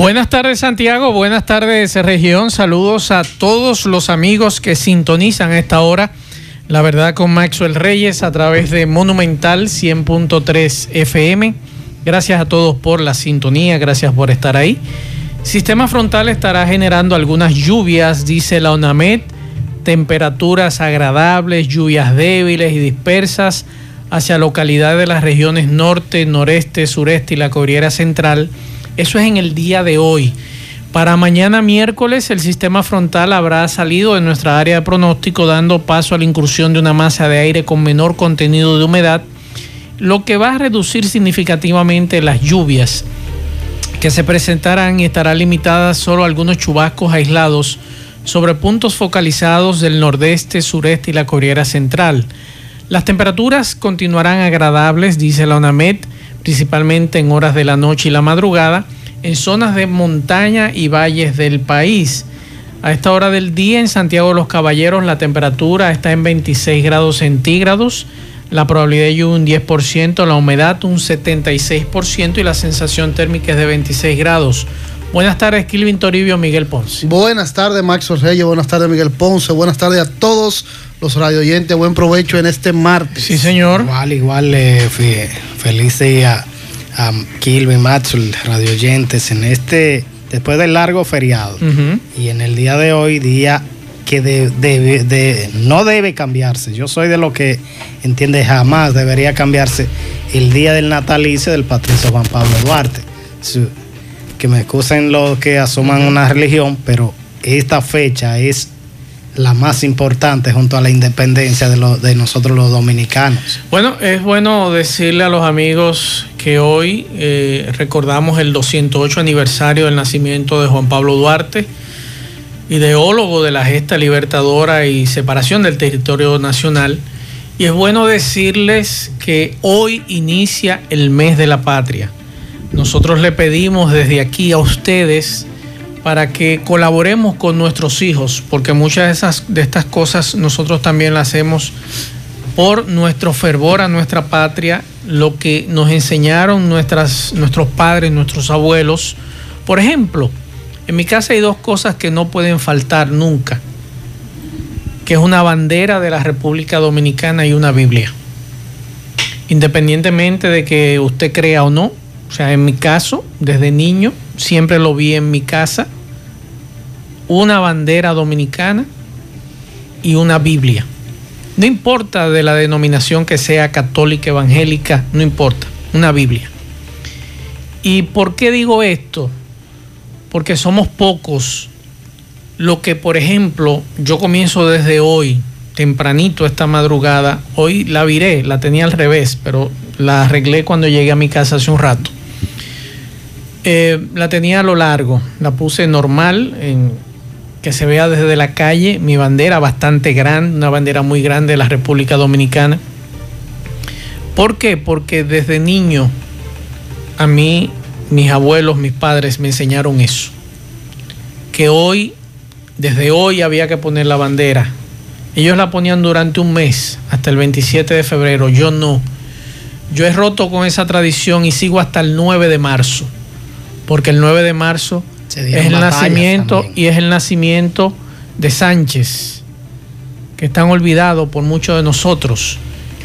Buenas tardes Santiago, buenas tardes región, saludos a todos los amigos que sintonizan a esta hora. La verdad con Maxwell Reyes a través de Monumental 100.3 FM. Gracias a todos por la sintonía, gracias por estar ahí. Sistema frontal estará generando algunas lluvias, dice la ONAMED, temperaturas agradables, lluvias débiles y dispersas hacia localidades de las regiones norte, noreste, sureste y la Corriera Central eso es en el día de hoy. Para mañana miércoles el sistema frontal habrá salido de nuestra área de pronóstico dando paso a la incursión de una masa de aire con menor contenido de humedad, lo que va a reducir significativamente las lluvias que se presentarán y estará limitada solo a algunos chubascos aislados sobre puntos focalizados del nordeste, sureste y la Corriera Central. Las temperaturas continuarán agradables, dice la ONAMED, principalmente en horas de la noche y la madrugada, en zonas de montaña y valles del país. A esta hora del día en Santiago de los Caballeros la temperatura está en 26 grados centígrados, la probabilidad de lluvia un 10%, la humedad un 76% y la sensación térmica es de 26 grados. Buenas tardes, Kilvin Toribio, Miguel Ponce. Buenas tardes, Max Reyes. Buenas tardes, Miguel Ponce. Buenas tardes a todos los radio oyentes. Buen provecho en este martes. Sí, señor. Igual, igual, eh, feliz día a Kilvin, Maxwell, radio oyentes, en este, después del largo feriado. Y en el día de hoy, día que de, no debe cambiarse. Yo soy de lo que entiende jamás debería cambiarse el día del natalicio del patricio Juan Pablo Duarte que me excusen los que asuman una religión, pero esta fecha es la más importante junto a la independencia de, de nosotros los dominicanos. Bueno, es bueno decirle a los amigos que hoy eh, recordamos el 208 aniversario del nacimiento de Juan Pablo Duarte, ideólogo de la gesta libertadora y separación del territorio nacional. Y es bueno decirles que hoy inicia el mes de la patria. Nosotros le pedimos desde aquí a ustedes para que colaboremos con nuestros hijos, porque muchas de, esas, de estas cosas nosotros también las hacemos por nuestro fervor a nuestra patria, lo que nos enseñaron nuestros padres, nuestros abuelos. Por ejemplo, en mi casa hay dos cosas que no pueden faltar nunca, que es una bandera de la República Dominicana y una Biblia. Independientemente de que usted crea o no, o sea, en mi caso, desde niño, siempre lo vi en mi casa, una bandera dominicana y una Biblia. No importa de la denominación que sea católica, evangélica, no importa, una Biblia. ¿Y por qué digo esto? Porque somos pocos. Lo que, por ejemplo, yo comienzo desde hoy, tempranito esta madrugada, hoy la viré, la tenía al revés, pero la arreglé cuando llegué a mi casa hace un rato eh, la tenía a lo largo, la puse normal, en, que se vea desde la calle, mi bandera bastante grande, una bandera muy grande de la República Dominicana. ¿Por qué? Porque desde niño a mí, mis abuelos, mis padres me enseñaron eso. Que hoy, desde hoy había que poner la bandera. Ellos la ponían durante un mes, hasta el 27 de febrero, yo no. Yo he roto con esa tradición y sigo hasta el 9 de marzo porque el 9 de marzo es el nacimiento y es el nacimiento de Sánchez, que están olvidados por muchos de nosotros.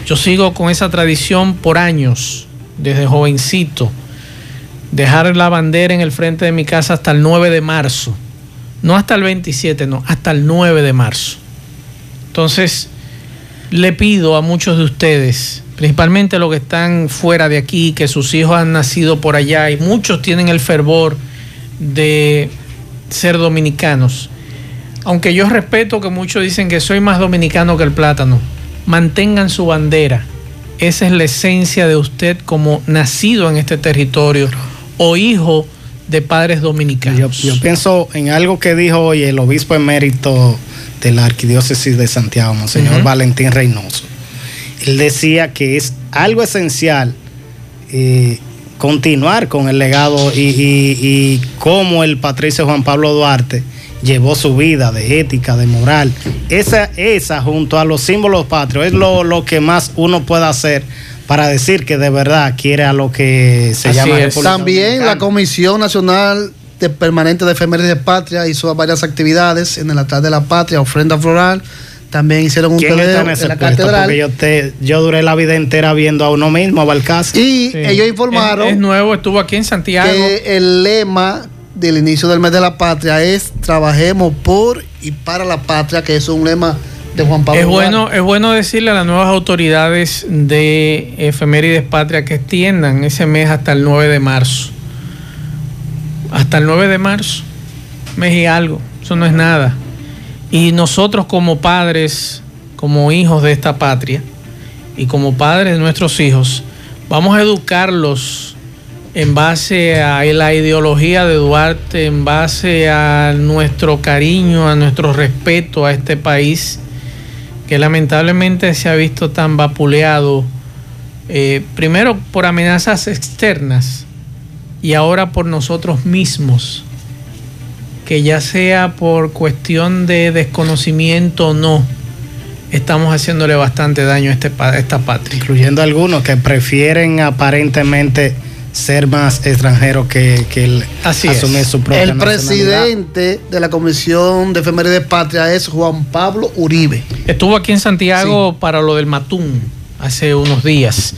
Yo sigo con esa tradición por años, desde jovencito, dejar la bandera en el frente de mi casa hasta el 9 de marzo, no hasta el 27, no, hasta el 9 de marzo. Entonces, le pido a muchos de ustedes principalmente los que están fuera de aquí, que sus hijos han nacido por allá y muchos tienen el fervor de ser dominicanos. Aunque yo respeto que muchos dicen que soy más dominicano que el plátano, mantengan su bandera. Esa es la esencia de usted como nacido en este territorio o hijo de padres dominicanos. Yo, yo pienso en algo que dijo hoy el obispo emérito de la Arquidiócesis de Santiago, Monseñor. Valentín Reynoso. Él decía que es algo esencial eh, continuar con el legado y, y- y cómo el patricio Juan Pablo Duarte llevó su vida de ética, de moral. Esa, esa junto a los símbolos patrios es lo, lo que más uno puede hacer para decir que de verdad quiere a lo que se Así llama es. También la. Comisión Nacional de Permanente de Efemérides de Patria hizo varias actividades en el altar de la patria, ofrenda floral. También hicieron un ¿Quién teleo en en la catedral. Porque yo, te, yo duré la vida entera viendo a uno mismo, a Balcázar. Y Sí. ellos informaron Es, es nuevo, estuvo aquí en Santiago. que el lema del inicio del mes de la patria es trabajemos por y para la patria, que es un lema de Juan Pablo. Es bueno, es bueno decirle a las nuevas autoridades de Efemérides Patria que extiendan ese mes hasta el 9 de marzo. Hasta el 9 de marzo. Mes y algo. Eso no es nada. Y nosotros como padres, como hijos de esta patria y como padres de nuestros hijos, vamos a educarlos en base a la ideología de Duarte, en base a nuestro cariño, a nuestro respeto a este país que lamentablemente se ha visto tan vapuleado, eh, primero por amenazas externas y ahora por nosotros mismos, que ya sea por cuestión de desconocimiento o no, estamos haciéndole bastante daño a, este, pa- a esta patria. incluyendo algunos que prefieren aparentemente ser más extranjeros que, que el Así asumir es. su propia El presidente de la Comisión de Efemérides de Patria es Juan Pablo Uribe. Estuvo aquí en Santiago para lo del Matún hace unos días.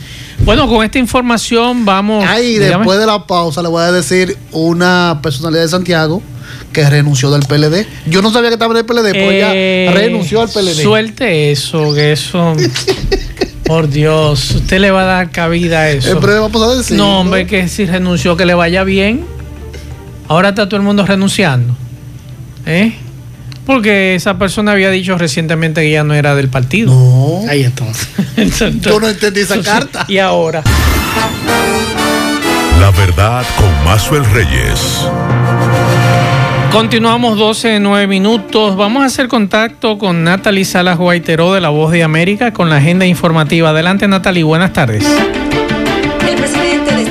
Bueno, con esta información vamos... Ahí, después de la pausa, le voy a decir una personalidad de Santiago que renunció del PLD. Yo no sabía que estaba en el PLD, pero Eh, ya renunció al PLD. Suelte eso, que eso. por Dios, usted le va a dar cabida a eso. El PLD va a decir. no, hombre, que si renunció, que le vaya bien. Ahora está todo el mundo renunciando. ¿Eh? Porque esa persona había dicho recientemente que ya no era del partido. No. Ahí entonces. Entonces- Yo no entendí esa carta. Y ahora. La verdad con Mazuel Reyes. Continuamos 12, 9 minutos. Vamos a hacer contacto con Natalie Salas Guaiteró de La Voz de América con la agenda informativa. Adelante, Natalie. Buenas tardes.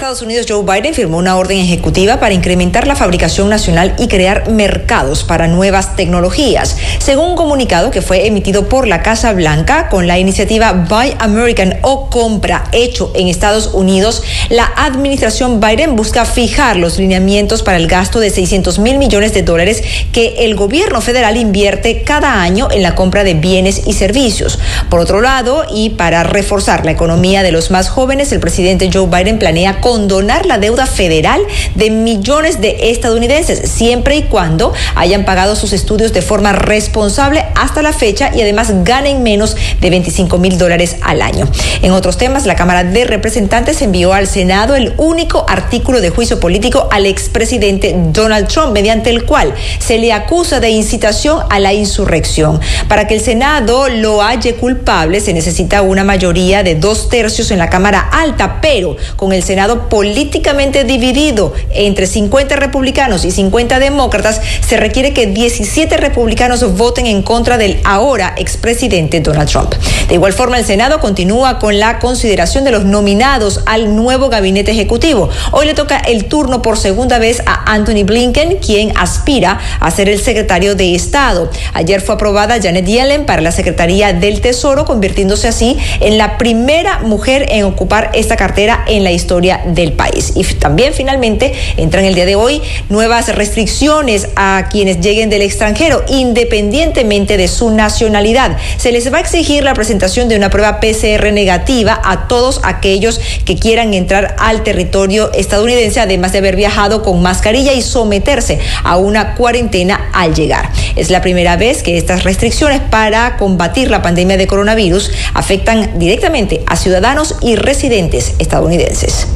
Estados Unidos, Joe Biden, firmó una orden ejecutiva para incrementar la fabricación nacional y crear mercados para nuevas tecnologías. Según un comunicado que fue emitido por la Casa Blanca con la iniciativa Buy American o Compra hecho en Estados Unidos, la administración Biden busca fijar los lineamientos para el gasto de 600 mil millones de dólares que el gobierno federal invierte cada año en la compra de bienes y servicios. Por otro lado, y para reforzar la economía de los más jóvenes, el presidente Joe Biden planea condonar la deuda federal de millones de estadounidenses, siempre y cuando hayan pagado sus estudios de forma responsable hasta la fecha y además ganen menos de 25 mil dólares al año. En otros temas, la Cámara de Representantes envió al Senado el único artículo de juicio político al expresidente Donald Trump, mediante el cual se le acusa de incitación a la insurrección. Para que el Senado lo halle culpable, se necesita una mayoría de dos tercios en la Cámara Alta, pero con el Senado políticamente dividido entre 50 republicanos y 50 demócratas, se requiere que 17 republicanos voten en contra del ahora expresidente Donald Trump. De igual forma, el Senado continúa con la consideración de los nominados al nuevo gabinete ejecutivo. Hoy le toca el turno por segunda vez a Anthony Blinken, quien aspira a ser el secretario de Estado. Ayer fue aprobada Janet Yellen para la Secretaría del Tesoro, convirtiéndose así en la primera mujer en ocupar esta cartera en la historia del país. Y también finalmente entran el día de hoy nuevas restricciones a quienes lleguen del extranjero, independientemente de su nacionalidad. Se les va a exigir la presentación de una prueba PCR negativa a todos aquellos que quieran entrar al territorio estadounidense, además de haber viajado con mascarilla y someterse a una cuarentena al llegar. Es la primera vez que estas restricciones para combatir la pandemia de coronavirus afectan directamente a ciudadanos y residentes estadounidenses.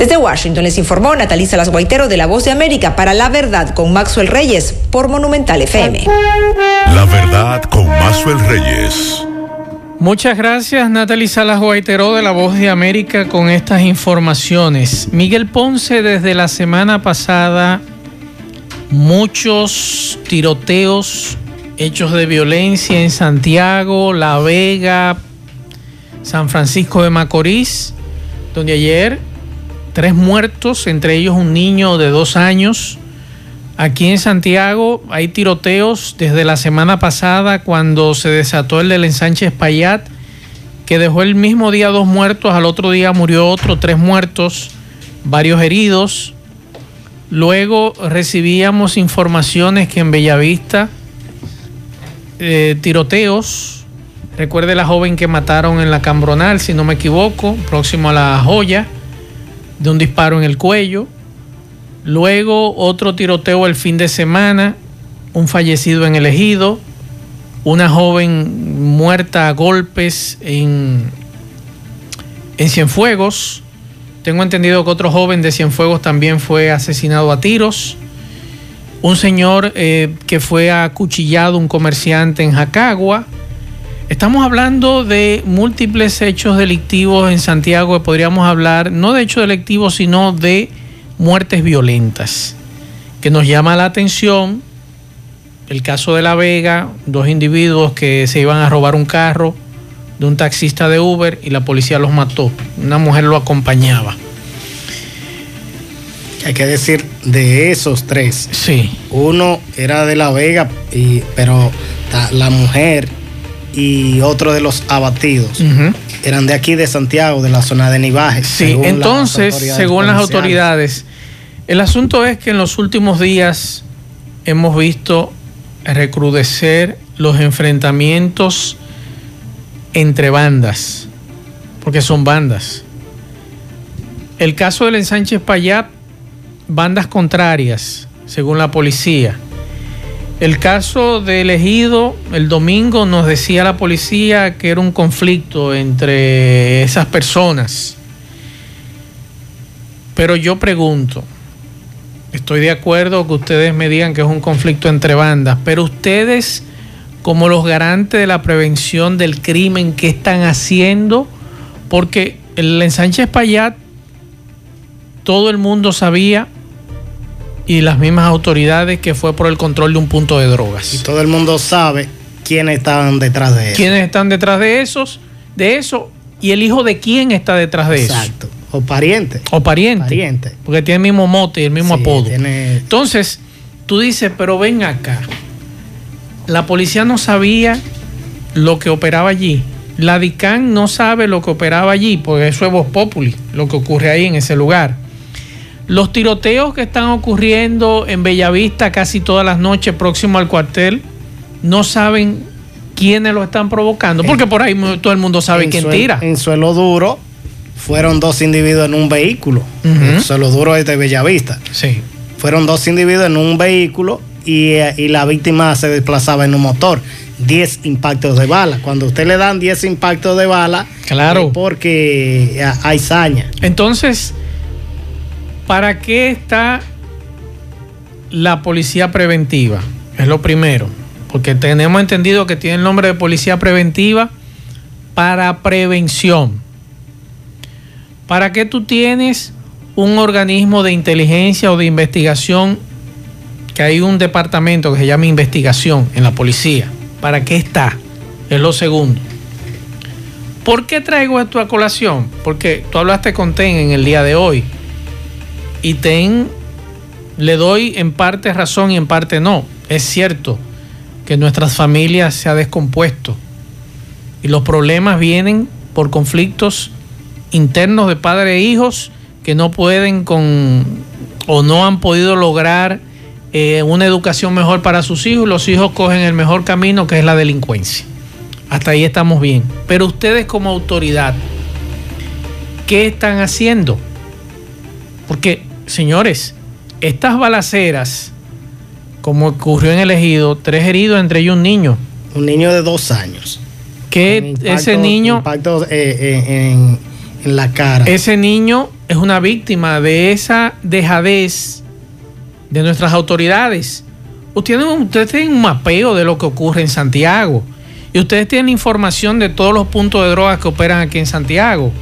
Desde Washington les informó Natalisa Las Guaitero de La Voz de América para La Verdad con Maxwell Reyes por Monumental FM. La verdad con Mazuel Reyes. Muchas gracias, Natalie Salas Guaiteró de La Voz de América con estas informaciones. Miguel Ponce desde la semana pasada muchos tiroteos, hechos de violencia en Santiago, La Vega, San Francisco de Macorís, donde ayer tres muertos, entre ellos un niño de dos años. Aquí en Santiago hay tiroteos desde la semana pasada cuando se desató el del ensanche Espaillat, que dejó el mismo día dos muertos, al otro día murió otro, tres muertos, varios heridos. Luego recibíamos informaciones que en Bellavista eh, tiroteos. Recuerde la joven que mataron en la Cambronal, si no me equivoco, próximo a la joya, de un disparo en el cuello. Luego otro tiroteo el fin de semana, un fallecido en el ejido, una joven muerta a golpes en, en Cienfuegos. Tengo entendido que otro joven de Cienfuegos también fue asesinado a tiros. Un señor eh, que fue acuchillado, un comerciante en Jacagua. Estamos hablando de múltiples hechos delictivos en Santiago, podríamos hablar no de hechos delictivos, sino de muertes violentas, que nos llama la atención el caso de La Vega, dos individuos que se iban a robar un carro de un taxista de Uber y la policía los mató. Una mujer lo acompañaba. Hay que decir de esos tres. Sí. Uno era de La Vega, y, pero la mujer y otro de los abatidos eran de aquí de Santiago, de la zona de Nivaje. Sí, entonces, según las autoridades, el asunto es que en los últimos días hemos visto recrudecer los enfrentamientos entre bandas, porque son bandas. El caso del ensanche Payat, bandas contrarias, según la policía. El caso de elegido, el domingo nos decía la policía que era un conflicto entre esas personas. Pero yo pregunto, estoy de acuerdo que ustedes me digan que es un conflicto entre bandas, pero ustedes como los garantes de la prevención del crimen, ¿qué están haciendo? Porque el ensanche Espaillat, todo el mundo sabía y las mismas autoridades que fue por el control de un punto de drogas. Y todo el mundo sabe quiénes estaban detrás de eso. Quiénes están detrás de esos, de eso, y el hijo de quién está detrás de eso. Exacto. O pariente. O pariente. Pariente. Porque tiene el mismo mote y el mismo apodo. Entonces, tú dices, pero ven acá. La policía no sabía lo que operaba allí. La DICAN no sabe lo que operaba allí, porque eso es Voz Populi, lo que ocurre ahí en ese lugar. Los tiroteos que están ocurriendo en Bellavista casi todas las noches próximo al cuartel, no saben quiénes lo están provocando, porque por ahí todo el mundo sabe quién tira. En suelo duro fueron dos individuos en un vehículo. En suelo duro es de Bellavista. Sí. Fueron dos individuos en un vehículo y, y la víctima se desplazaba en un motor. 10 impactos de bala. Cuando usted le dan 10 impactos de bala, claro. porque hay saña. Entonces, ¿Para qué está la policía preventiva? Es lo primero, porque tenemos entendido que tiene el nombre de policía preventiva para prevención. ¿Para qué tú tienes un organismo de inteligencia o de investigación que hay un departamento que se llama investigación en la policía? ¿Para qué está? Es lo segundo. ¿Por qué traigo esto a colación? Porque tú hablaste con TEN en el día de hoy y TEN le doy en parte razón y en parte no. Es cierto que nuestras familias se ha descompuesto y los problemas vienen por conflictos internos de padres e hijos que no pueden con o no han podido lograr eh, una educación mejor para sus hijos. Los hijos cogen el mejor camino que es la delincuencia. Hasta ahí estamos bien. Pero ustedes como autoridad, ¿qué están haciendo? Porque señores, estas balaceras, como ocurrió en el ejido, tres heridos, entre ellos un niño. Un niño de dos años. Que ese niño... Impacto eh, eh, en, la cara. Ese niño es una víctima de esa dejadez de nuestras autoridades. Ustedes, ustedes tienen un mapeo de lo que ocurre en Santiago. Y ustedes tienen información de todos los puntos de drogas que operan aquí en Santiago.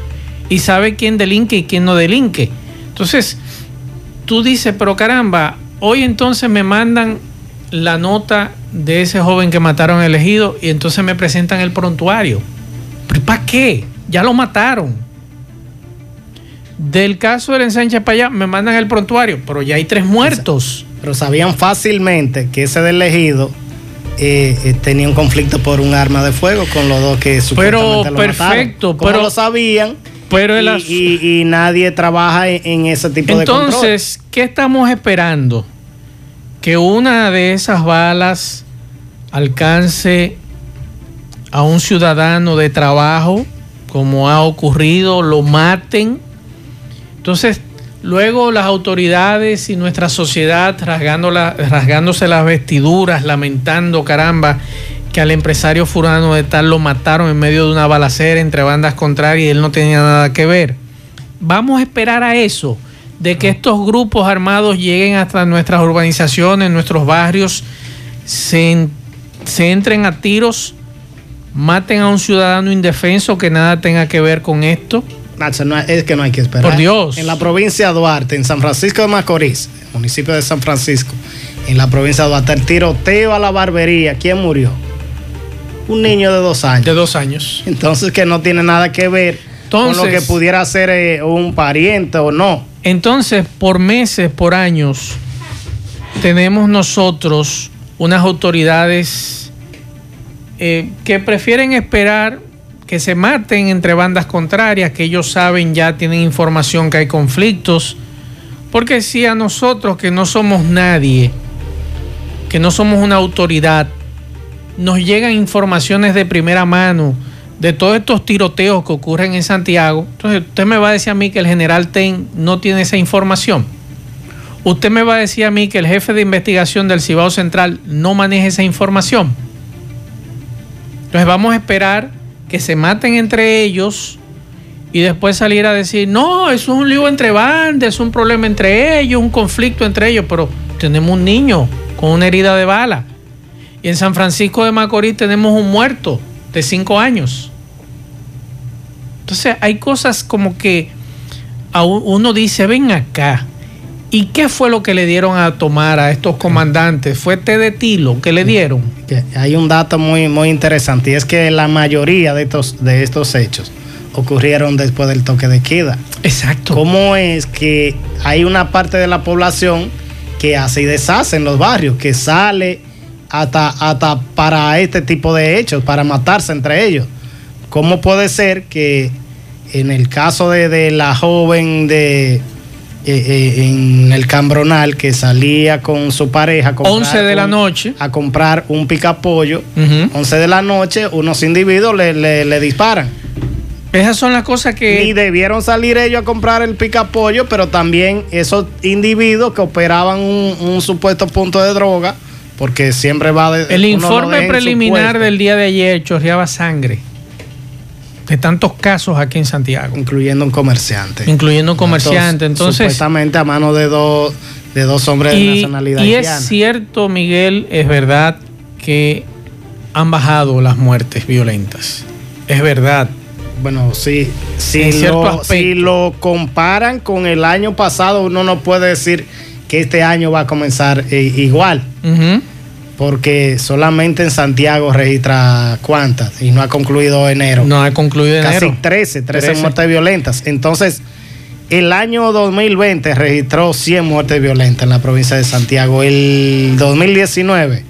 Y sabe quién delinque y quién no delinque. Entonces, tú dices, pero caramba, hoy entonces me mandan la nota de ese joven que mataron elegido y entonces me presentan el prontuario. ¿Para qué? Ya lo mataron. Del caso del ensanche para allá me mandan el prontuario, pero ya hay tres muertos. Pero sabían fácilmente que ese del elegido eh, eh, tenía un conflicto por un arma de fuego con los dos que Pero perfecto, pero lo sabían. Pero y, nadie trabaja en, ese tipo de control. Entonces, ¿qué estamos esperando? Que una de esas balas alcance a un ciudadano de trabajo, como ha ocurrido, lo maten. Entonces, Luego las autoridades y nuestra sociedad rasgándose las vestiduras, lamentando, caramba, que al empresario furano de tal lo mataron en medio de una balacera entre bandas contrarias y él no tenía nada que ver. Vamos a esperar a eso, de que estos grupos armados lleguen hasta nuestras urbanizaciones, nuestros barrios, se, se entren a tiros, maten a un ciudadano indefenso que nada tenga que ver con esto es que no hay que esperar. Por Dios. En la provincia de Duarte, en San Francisco de Macorís, municipio de San Francisco, en la provincia de Duarte, el tiroteo a la barbería, ¿quién murió? Un niño de dos años. De dos años. Entonces que no tiene nada que ver con lo que pudiera ser eh, un pariente o no. Entonces, por meses, por años, tenemos nosotros unas autoridades eh, que prefieren esperar que se maten entre bandas contrarias, que ellos saben, ya tienen información que hay conflictos. Porque si a nosotros que no somos nadie, que no somos una autoridad, nos llegan informaciones de primera mano de todos estos tiroteos que ocurren en Santiago, entonces usted me va a decir a mí que el general Ten no tiene esa información. Usted me va a decir a mí que el jefe de investigación del Cibao Central no maneja esa información. Entonces vamos a esperar que se maten entre ellos y después salir a decir, no, eso es un lío entre bandas, es un problema entre ellos, un conflicto entre ellos, pero tenemos un niño con una herida de bala. Y en San Francisco de Macorís tenemos un muerto de cinco años. Entonces hay cosas como que uno dice, ven acá, ¿Y qué fue lo que le dieron a tomar a estos comandantes? ¿Fue té de tilo que le dieron? Hay un dato muy, muy interesante y es que la mayoría de estos, de estos hechos ocurrieron después del toque de queda. Exacto. ¿Cómo es que hay una parte de la población que hace y deshace en los barrios, que sale hasta, hasta para este tipo de hechos, para matarse entre ellos? ¿Cómo puede ser que en el caso de, de la joven de eh, eh, en el Cambronal que salía con su pareja. A 11 de la noche. A comprar un picapollo. 11 de la noche, unos individuos le, disparan. Esas son las cosas que. Y debieron salir ellos a comprar el picapollo, pero también esos individuos que operaban un, supuesto punto de droga, porque siempre va de. El informe preliminar del día de ayer chorreaba sangre de tantos casos aquí en Santiago. Incluyendo un comerciante. Incluyendo un comerciante. Entonces, supuestamente a mano de dos, de dos hombres de nacionalidad. Y es cierto, Miguel, es verdad que han bajado las muertes violentas. Es verdad. Bueno, sí, si, lo, si lo comparan con el año pasado, uno no puede decir que este año va a comenzar eh, igual porque solamente en Santiago registra cuántas y no ha concluido enero. No ha concluido enero. Casi 13, 13, muertes violentas. Entonces, el año 2020 registró 100 muertes violentas en la provincia de Santiago. El 2019,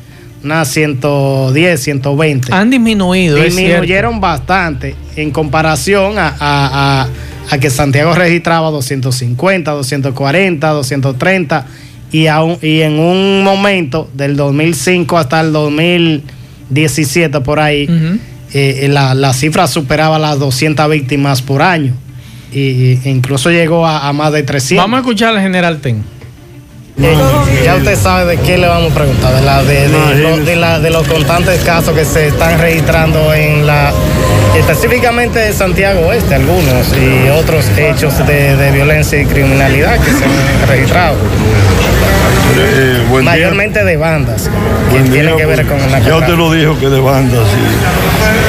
unas 110, 120. Han disminuido. Disminuyeron bastante en comparación a, a que Santiago registraba 250, 240, 230 y, y en un momento del 2005 hasta el 2017 por ahí, eh, eh, la, cifra superaba las 200 víctimas por año e incluso llegó a, más de 300. Vamos a escuchar al general Ten. Eh, ya usted sabe de qué le vamos a preguntar, de, la, de, de, los constantes casos que se están registrando en la, específicamente de Santiago Oeste, algunos, y otros hechos de, violencia y criminalidad que se han registrado. Eh, Mayormente de bandas, que tienen que ver con la Ya usted lo dijo que de bandas,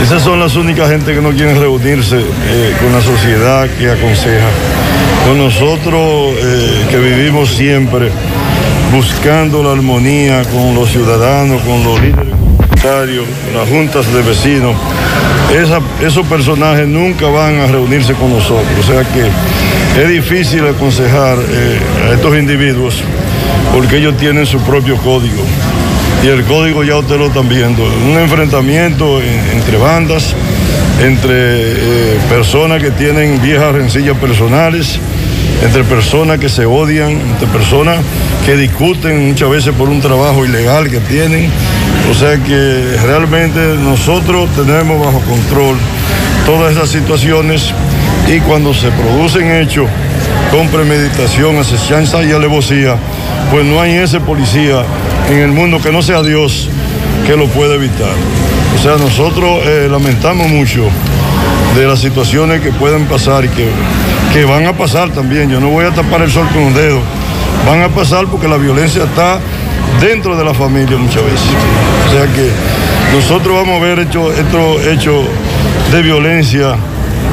Esas son las únicas gente que no quieren reunirse eh, con la sociedad que aconseja. Con nosotros que vivimos siempre buscando la armonía con los ciudadanos, con los líderes las juntas de vecinos. Esos personajes nunca van a reunirse con nosotros. O sea que es difícil aconsejar eh, a estos individuos porque ellos tienen su propio código. Y el código ya ustedes lo están viendo. Un enfrentamiento en- entre bandas, entre eh, personas que tienen viejas rencillas personales, entre personas que se odian, entre personas que discuten muchas veces por un trabajo ilegal que tienen. O sea que realmente nosotros tenemos bajo control todas esas situaciones y cuando se producen hechos con premeditación, asechanza y alevosía, pues no hay ese policía en el mundo que no sea Dios que lo pueda evitar. O sea, nosotros eh, lamentamos mucho de las situaciones que pueden pasar y que, que van a pasar también. Yo no voy a tapar el sol con un dedo. Van a pasar porque la violencia está dentro de la familia muchas veces. O sea que nosotros vamos a ver hechos hechos de violencia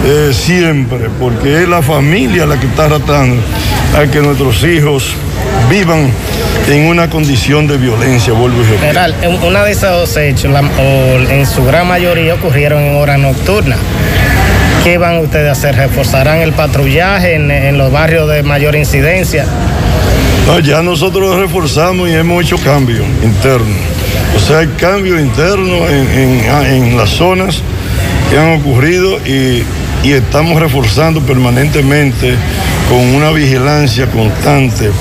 eh, siempre, porque es la familia la que está tratando a que nuestros hijos vivan en una condición de violencia, vuelvo y. General, en una de esos hechos, en su gran mayoría, ocurrieron en hora nocturna. ¿Qué van ustedes a hacer? ¿Reforzarán el patrullaje en, los barrios de mayor incidencia? Ya nosotros reforzamos y hemos hecho cambios internos. O sea, hay cambios internos en, las zonas que han ocurrido y, estamos reforzando permanentemente con una vigilancia constante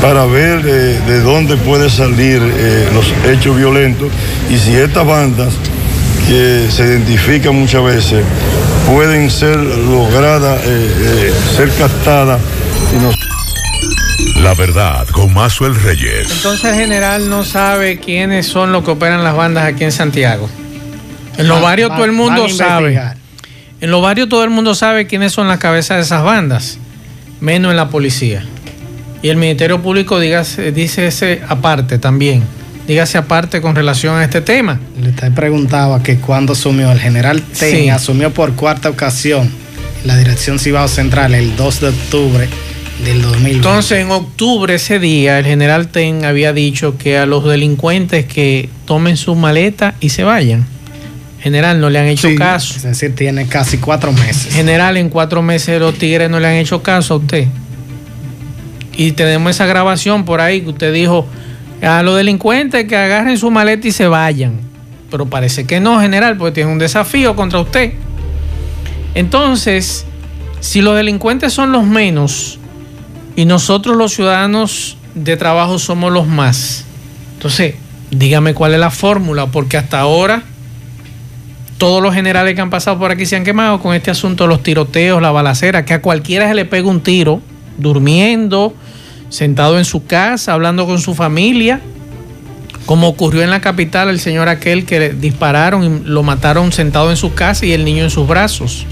para ver eh, de dónde puede salir eh, los hechos violentos y si estas bandas que se identifican muchas veces pueden ser logradas, eh, eh, ser captadas y nos La verdad con Mazuel Reyes. Entonces el general no sabe quiénes son los que operan las bandas aquí en Santiago. En los barrios todo el mundo sabe. En los barrios todo el mundo sabe quiénes son las cabezas de esas bandas, menos en la policía. Y el Ministerio Público dice ese aparte también. Dígase aparte con relación a este tema. Le te preguntaba que cuando asumió el general Ten, Sí. asumió por cuarta ocasión la dirección Cibao Central el 2 de octubre del 2020. Entonces, en octubre, ese día, el general Ten había dicho que a los delincuentes que tomen su maleta y se vayan. General, no le han hecho Sí. caso. es decir, tiene casi cuatro meses. General, en cuatro meses los tigres no le han hecho caso a usted. Y tenemos esa grabación por ahí que usted dijo a los delincuentes que agarren su maleta y se vayan. Pero parece que no, general, porque tiene un desafío contra usted. Entonces, si los delincuentes son los menos y nosotros los ciudadanos de trabajo somos los más, entonces dígame cuál es la fórmula, porque hasta ahora todos los generales que han pasado por aquí se han quemado con este asunto de los tiroteos, la balacera, que a cualquiera se le pega un tiro, durmiendo, sentado en su casa, hablando con su familia, como ocurrió en la capital, el señor aquel que dispararon y lo mataron sentado en su casa y el niño en sus brazos.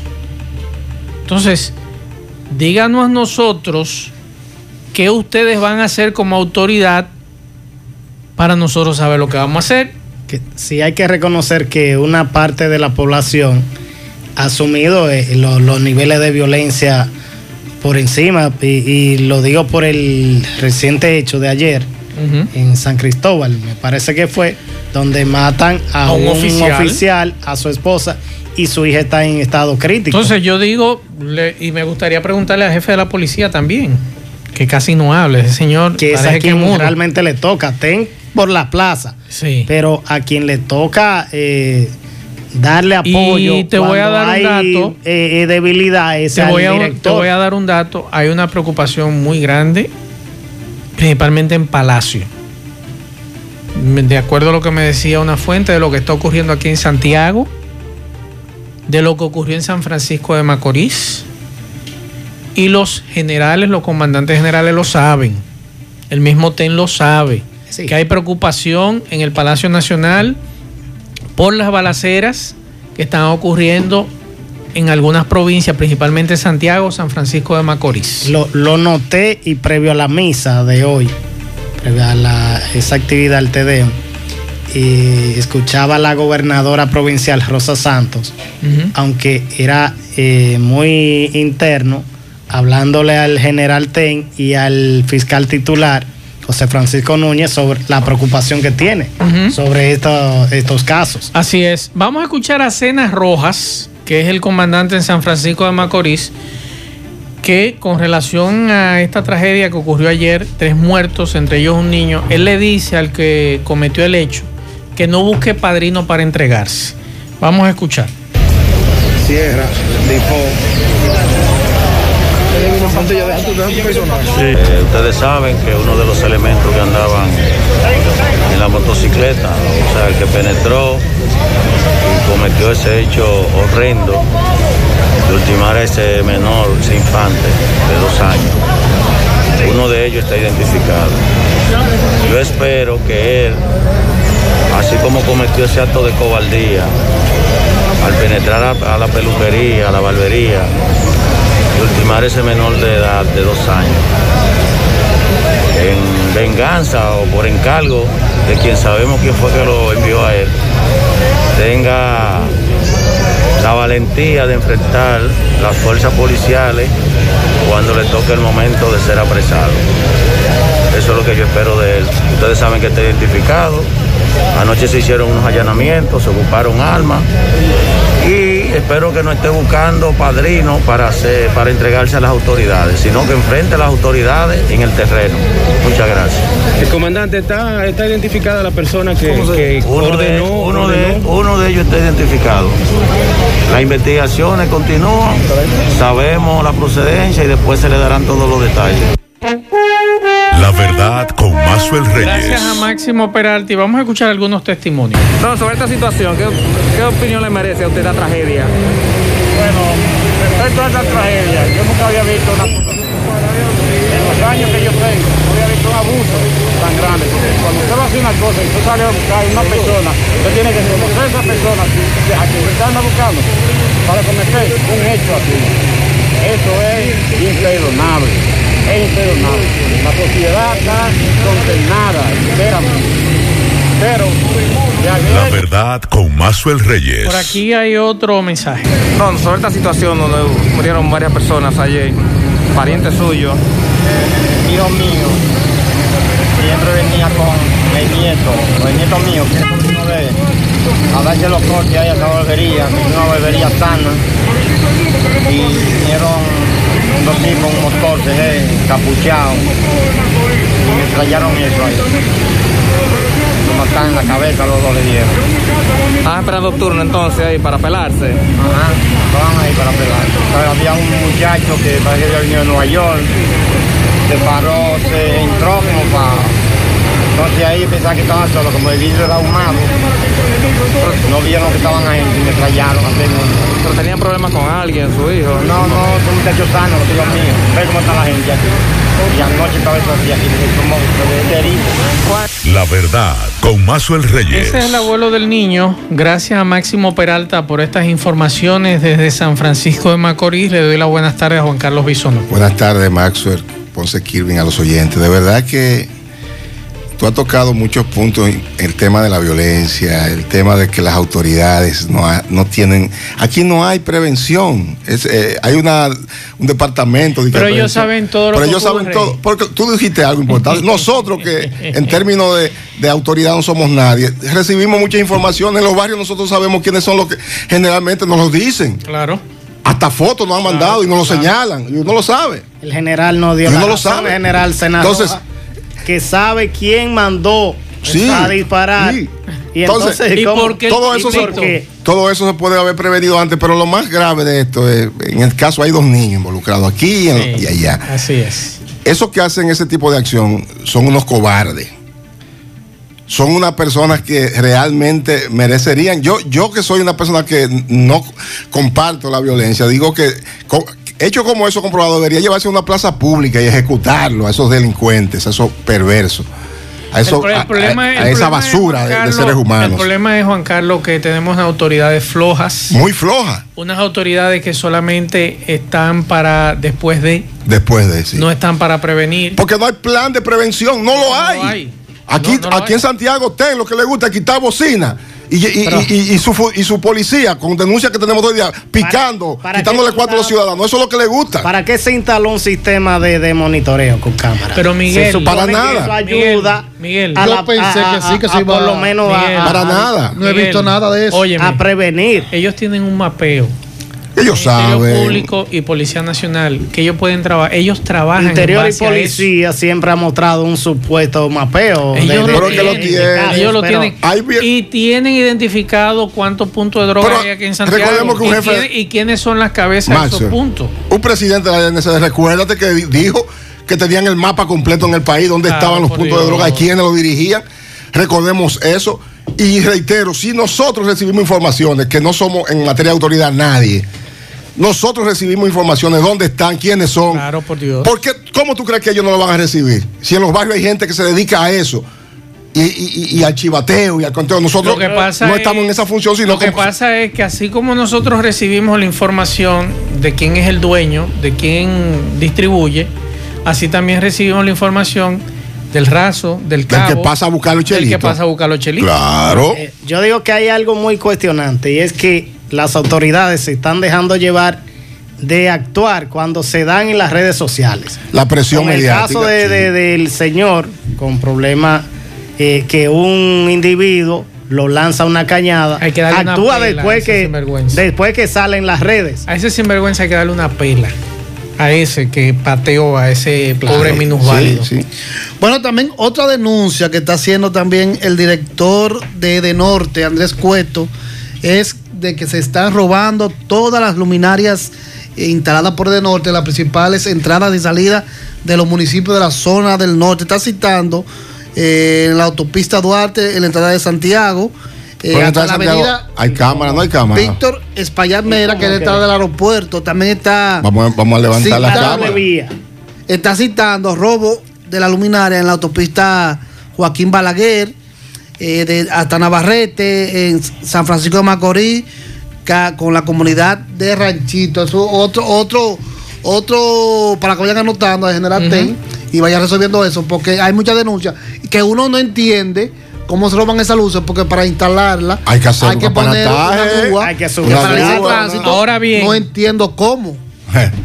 Entonces, díganos nosotros qué ustedes van a hacer como autoridad para nosotros saber lo que vamos a hacer. que sí hay que reconocer que una parte de la población ha asumido eh, lo- los niveles de violencia por encima y, y lo digo por el reciente hecho de ayer en San Cristóbal, me parece que fue, donde matan a, A un un, oficial. oficial. a su esposa y su hija está en estado crítico. Entonces yo digo, le- y me gustaría preguntarle al jefe de la policía también, que casi no habla, ese señor que es a quien realmente le toca, ten por la plaza, Sí. pero a quien le toca eh, darle apoyo. Y te voy a dar un dato. eh, eh, debilidad es te, voy a, te director. voy a dar un dato, hay una preocupación muy grande, principalmente en Palacio. De acuerdo a lo que me decía una fuente de lo que está ocurriendo aquí en Santiago, de lo que ocurrió en San Francisco de Macorís, y los generales, los comandantes generales lo saben, el mismo TEN lo sabe, Sí. que hay preocupación en el Palacio Nacional por las balaceras que están ocurriendo en algunas provincias, principalmente Santiago, San Francisco de Macorís. Lo, lo noté y previo a la misa de hoy, previo a la, esa actividad del Tedeo, y escuchaba a la gobernadora provincial Rosa Santos, aunque era eh, muy interno, hablándole al general Ten y al fiscal titular, José Francisco Núñez sobre la preocupación que tiene sobre estos casos. Así es. Vamos a escuchar a Cenas Rojas, que es el comandante en San Francisco de Macorís, que con relación a esta tragedia que ocurrió ayer, tres muertos, entre ellos un niño, él le dice al que cometió el hecho que no busque padrino para entregarse. Vamos a escuchar. Sierra, eh, ustedes saben que uno de los elementos que andaban en la motocicleta, o sea, el que penetró y cometió ese hecho horrendo de ultimar a ese menor, ese infante de dos años. Uno de ellos está identificado. Yo espero que él, así como cometió ese acto de cobardía, al penetrar a, la peluquería, a la barbería, ese menor de edad de dos años, en venganza o por encargo de quien sabemos quién fue que lo envió a él, tenga la valentía de enfrentar las fuerzas policiales cuando le toque el momento de ser apresado. Eso es lo que yo espero de él. Ustedes saben que está identificado. Anoche se hicieron unos allanamientos, se ocuparon armas y espero que no esté buscando padrino para, hacer, para entregarse a las autoridades, sino que enfrente a las autoridades en el terreno. Muchas gracias. El comandante, ¿está, está identificada la persona que, uno ordenó, de, uno, De, uno de ellos está identificado. Las investigaciones continúan, sabemos la procedencia y después se le darán todos los detalles. Verdad con Mazuel Reyes. Gracias a Máximo Peralti. Vamos a escuchar algunos testimonios. No, sobre esta situación, ¿qué, opinión le merece a usted la tragedia? Bueno, respecto a esta tragedia, yo nunca había visto una En los años que yo tengo, no había visto un abuso tan grande. cuando usted va a hacer una cosa y usted sale a buscar una persona, usted tiene que conocer a esa persona a quien usted anda buscando para cometer un hecho así. Eso es imperdonable La sociedad está condenada, Pero La verdad con Mazuel Reyes. Por aquí hay otro mensaje. No, sobre esta situación donde murieron varias personas ayer, parientes suyos. hijo mío siempre venía con el nieto, el nieto mío, que es uno de a darse los cortes ahí a esa barbería, una barbería sana. Y vinieron dos tipos, un motor de capuchado, y me trajeron eso ahí. Lo mataron en la cabeza, los dos le dieron. ¿Estaban esperando turno entonces ahí para pelarse? Ajá, estaban ahí para pelarse. había un muchacho que parece que venía de Nueva York, se paró, se entró como para entonces ahí pensaba que estaban solos, como el vidrio era ahumado. No vieron que estaban ahí y me trallaron. ¿Pero tenían problemas con alguien, su hijo? No, no, son muchachos sanos, los hijos míos. Ve cómo está la gente aquí. Y anoche estaba eso así, aquí, como herido. La verdad, con Mazuel Reyes. Ese es el abuelo del niño. Gracias a Máximo Peralta por estas informaciones desde San Francisco de Macorís. Le doy las buenas tardes a Juan Carlos Bisono. Buenas tardes, Maxwell, Ponce Kirvin, a los oyentes. De verdad que Tú has tocado muchos puntos en el tema de la violencia, el tema de que las autoridades no, no tienen... Aquí no hay prevención. Es, eh, hay una, un departamento de... Pero ellos saben todo lo Pero ellos saben todo. Porque tú dijiste algo importante. Nosotros que en términos de, de, autoridad no somos nadie, recibimos mucha información. En los barrios nosotros sabemos quiénes son los que generalmente nos lo dicen. Claro. Hasta fotos nos han mandado y nos lo señalan. Y uno lo sabe. El general no dio y uno lo sabe. El general senador. Entonces, que sabe quién mandó a disparar. Y entonces, ¿y por qué, todo, eso se, todo eso se puede haber prevenido antes, pero lo más grave de esto es, en el caso hay dos niños involucrados aquí y, allá. Así es. Esos que hacen ese tipo de acción son unos cobardes. Son unas personas que realmente merecerían. Yo, yo que soy una persona que no comparto la violencia, digo que hecho como eso comprobado, debería llevarse a una plaza pública y ejecutarlo a esos delincuentes, a esos perversos. A, eso, a, esa basura de, seres humanos. El problema es, Juan Carlos, que tenemos autoridades flojas. Muy flojas. Unas autoridades que solamente están para después de. Después de, sí. No están para prevenir. Porque no hay plan de prevención, no, lo hay. Aquí, aquí en Santiago, ten lo que le gusta quitar bocina Y, y- Pero- y- y- y su, y su policía, con denuncias que tenemos hoy día, picando, para quitándole cuatro a los ciudadanos. Eso es lo que le gusta. ¿Para qué se instaló un sistema de, de monitoreo con cámara? Pero, Miguel, se para que nada. eso ayuda Miguel, a yo pensé a- que sí, que a- se a iba por lo menos a- Miguel, a- Para a- nada. No he visto nada de eso. Óyeme, a prevenir. ellos tienen un mapeo. Ellos Ministerio saben. Público y Policía Nacional que ellos pueden trabajar. Ellos trabajan en Interior y base a eso. policía siempre ha mostrado un supuesto mapeo. Ellos lo Pero que lo tienen, ellos lo tienen. Hay bien- y tienen identificado cuántos puntos de droga Pero hay aquí en Santiago. recordemos que un y, jefe- quién- y quiénes son las cabezas de esos puntos. Un presidente de la DNC, recuérdate que di- dijo que tenían el mapa completo en el país, Claro, estaban los puntos de droga y quiénes lo dirigían. Recordemos eso. Y reitero, si nosotros recibimos informaciones que no somos en materia de autoridad nadie, nosotros recibimos informaciones dónde están, quiénes son. Claro, por Dios. ¿Por qué? ¿Cómo tú crees que ellos no lo van a recibir? Si en los barrios hay gente que se dedica a eso. Y, y- y- y al chivateo y al conteo. Nosotros Lo que pasa no es- estamos en esa función, sino Lo que como- pasa es que así como nosotros recibimos la información de quién es el dueño, de quién distribuye, así también recibimos la información del raso, del del cabo, que pasa a buscar los del chelitos. que pasa a buscar los chelitos. Claro. Eh, yo digo que hay algo muy cuestionante y es que las autoridades se están dejando llevar de actuar cuando se dan en las redes sociales. La presión Como el caso de- del señor con problemas eh, que un individuo lo lanza a una cañada, Hay que darle una actúa pela después que, después que sale en las redes. A ese sinvergüenza hay que darle una pela. A ese que pateó a ese pobre minusválido. Sí, sí. Bueno, también otra denuncia que está haciendo también el director de De Norte, Andrés Cueto, es de que se están robando todas las luminarias eh, instaladas por De Norte, las principales entradas y salidas de los municipios de la zona del norte. Está citando eh, en la autopista Duarte, en la entrada de Santiago. eh, Por la hasta entrada de Santiago, hay cámara, no hay cámara. Víctor Espaillat Mera, que es la entrada del aeropuerto. También está Vamos, a- vamos a levantar la cámara. Está citando robo de la luminaria en la autopista Joaquín Balaguer, eh, de- hasta Navarrete, en San Francisco de Macorís, ca- con la comunidad de Ranchito. Eso otro, otro, otro, para que vayan anotando de General Ten y vayan resolviendo eso, porque hay muchas denuncias que uno no entiende. ¿Cómo se roban esas luces? Porque para instalarla Hay que hacer poner una grúa hay que que subir tránsito. Ahora bien. No entiendo cómo.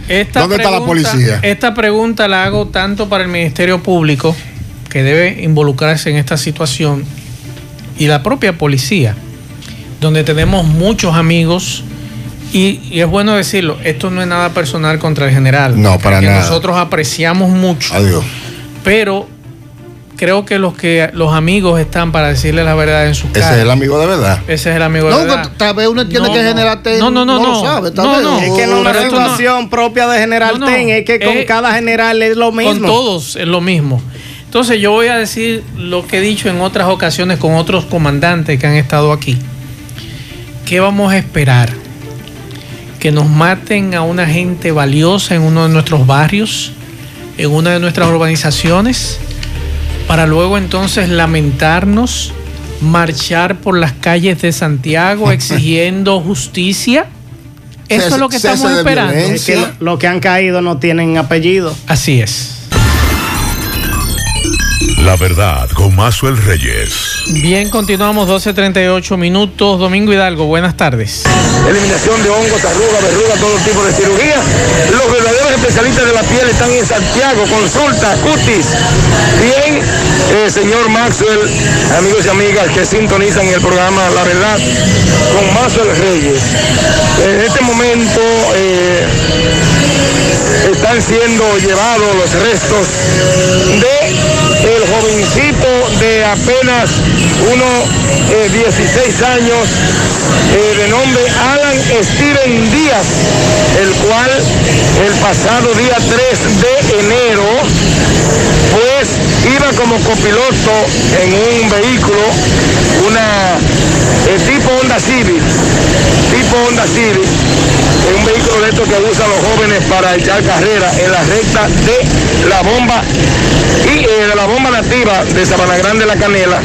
Esta ¿Dónde está la policía? Esta pregunta la hago tanto para el Ministerio Público, que debe involucrarse en esta situación, y la propia policía, donde tenemos muchos amigos. Y, y es bueno decirlo, esto no es nada personal contra el general. No, para que nada. Nosotros apreciamos mucho, Adiós. pero creo que los que los amigos están para decirle la verdad en su Ese cara. es el amigo de verdad. Ese es el amigo de No, verdad. que tal vez uno entiende No, que no. General Ten No, no, no, lo no. sabe. Tal No, vez. no. Es que no no- situación propia de General Ten, es que con es- cada general es lo mismo. Con todos es lo mismo. Entonces yo voy a decir lo que he dicho en otras ocasiones con otros comandantes que han estado aquí. ¿Qué vamos a esperar? Que nos maten a una gente valiosa en uno de nuestros barrios, en una de nuestras urbanizaciones, para luego entonces lamentarnos, marchar por las calles de Santiago exigiendo justicia. Eso es lo que estamos esperando. Es que lo- los que han caído no tienen apellido. Así es. La verdad con Mazuel Reyes. Bien, continuamos 12.38 minutos. Domingo Hidalgo, buenas tardes. eliminación de hongos, arrugas, verrugas, todo tipo de cirugía. Los verdaderos especialistas de la piel están en Santiago, consulta, cutis. Bien, eh, señor Maxwell, amigos y amigas que sintonizan el programa La Verdad con Maxwell Reyes. En este momento eh, están siendo llevados los restos de el jovencito de apenas unos eh, 16 años eh, de nombre Alan Steven Díaz, el cual el pasado día 3 de enero pues iba como copiloto en un vehículo, una eh, tipo Honda Civic, tipo Honda Civic, un vehículo de estos que usan los jóvenes para echar carrera en la recta de la bomba y eh, de la bomba nativa de Sabana Grande La Canela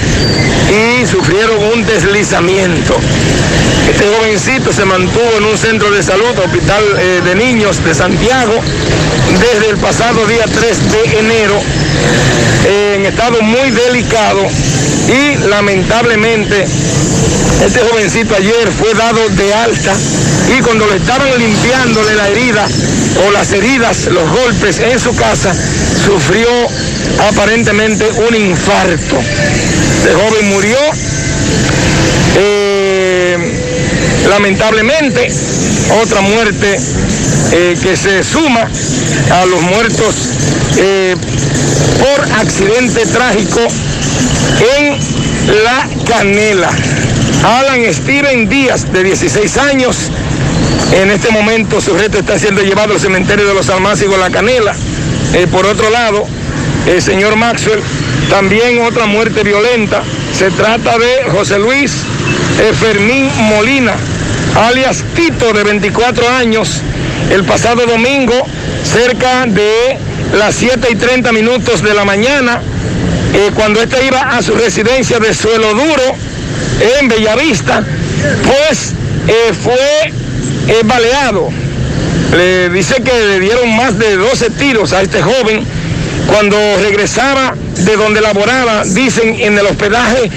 y sufrieron un deslizamiento. Este jovencito se mantuvo en un centro de salud, hospital eh, de niños de Santiago, desde el pasado día 3 de enero, en estado muy delicado y lamentablemente este jovencito ayer fue dado de alta y cuando le estaban limpiándole la herida o las heridas, los golpes en su casa, sufrió aparentemente un infarto. Este joven murió. eh, lamentablemente, otra muerte eh, que se suma a los muertos eh, por accidente trágico en La Canela. Alan Steven Díaz, de 16 años, en este momento su reto está siendo llevado al cementerio de los Almácigos La Canela. Eh, por otro lado, el señor Maxwell, también otra muerte violenta. Se trata de José Luis eh, Fermín Molina, alias Tito, de 24 años, el pasado domingo, cerca de las 7 y 30 minutos de la mañana, eh, cuando este iba a su residencia de suelo duro en Bellavista, pues eh, fue eh, baleado. Le dice que le dieron más de 12 tiros a este joven cuando regresaba de donde laboraba, dicen en el hospedaje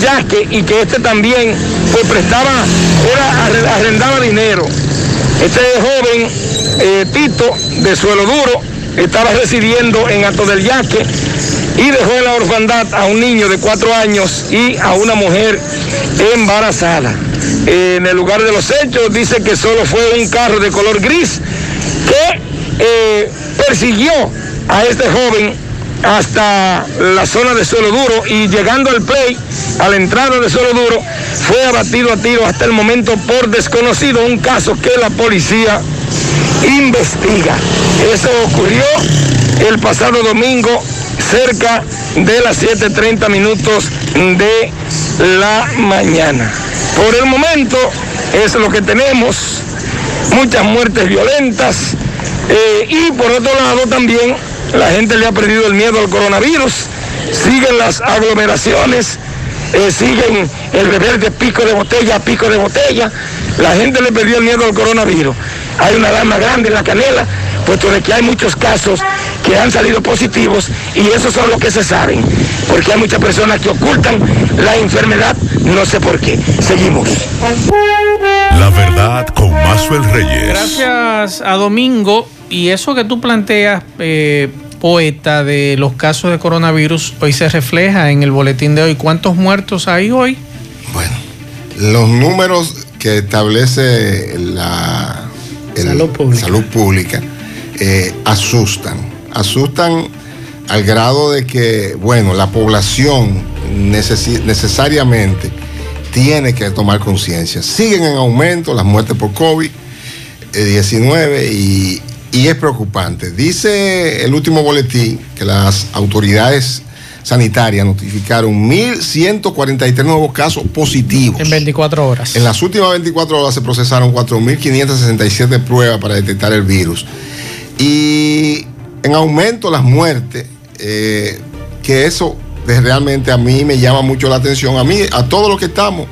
Yaque, y que este también pues prestaba, era, arre- arrendaba dinero. Este joven, Tito, de suelo duro, estaba residiendo en Alto del Yaque y dejó en la orfandad a un niño de cuatro años y a una mujer embarazada. En el lugar de los hechos dice que solo fue un carro de color gris que eh, persiguió a este joven hasta la zona de suelo duro y llegando al play, a la entrada de suelo duro, fue abatido a tiro hasta el momento por desconocido, un caso que la policía investiga. Eso ocurrió el pasado domingo cerca de las 7.30 minutos de la mañana. Por el momento es lo que tenemos, muchas muertes violentas eh, y por otro lado también la gente le ha perdido el miedo al coronavirus, siguen las aglomeraciones, eh, siguen el beber de pico de botella a pico de botella, la gente le perdió el miedo al coronavirus. Hay una dama grande en la canela, puesto de que hay muchos casos que han salido positivos y esos son los que se saben, porque hay muchas personas que ocultan la enfermedad, no sé por qué. Seguimos. La verdad con Maxwell Reyes. Gracias a Domingo. Y eso que tú planteas, eh, poeta, de los casos de coronavirus, hoy se refleja en el boletín de hoy. ¿Cuántos muertos hay hoy? Los números que establece la el- Salud pública. salud pública, eh, asustan. Asustan al grado de que, bueno, la población necesariamente tiene que tomar conciencia. Siguen en aumento las muertes por COVID-19 y, y es preocupante. Dice el último boletín que las autoridades sanitarias notificaron 1.143 nuevos casos positivos. En 24 horas. En las últimas 24 horas se procesaron 4.567 pruebas para detectar el virus. Y en aumento las muertes, eh, que eso realmente a mí me llama mucho la atención, a mí, a todos los que estamos.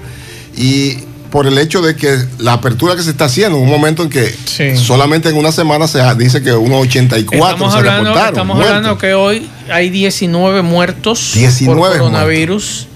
Y por el hecho de que la apertura que se está haciendo, en un momento en que solamente en una semana se dice que unos 84 Estamos se hablando, reportaron. estamos muertos. hablando que hoy hay 19 muertos 19 por coronavirus.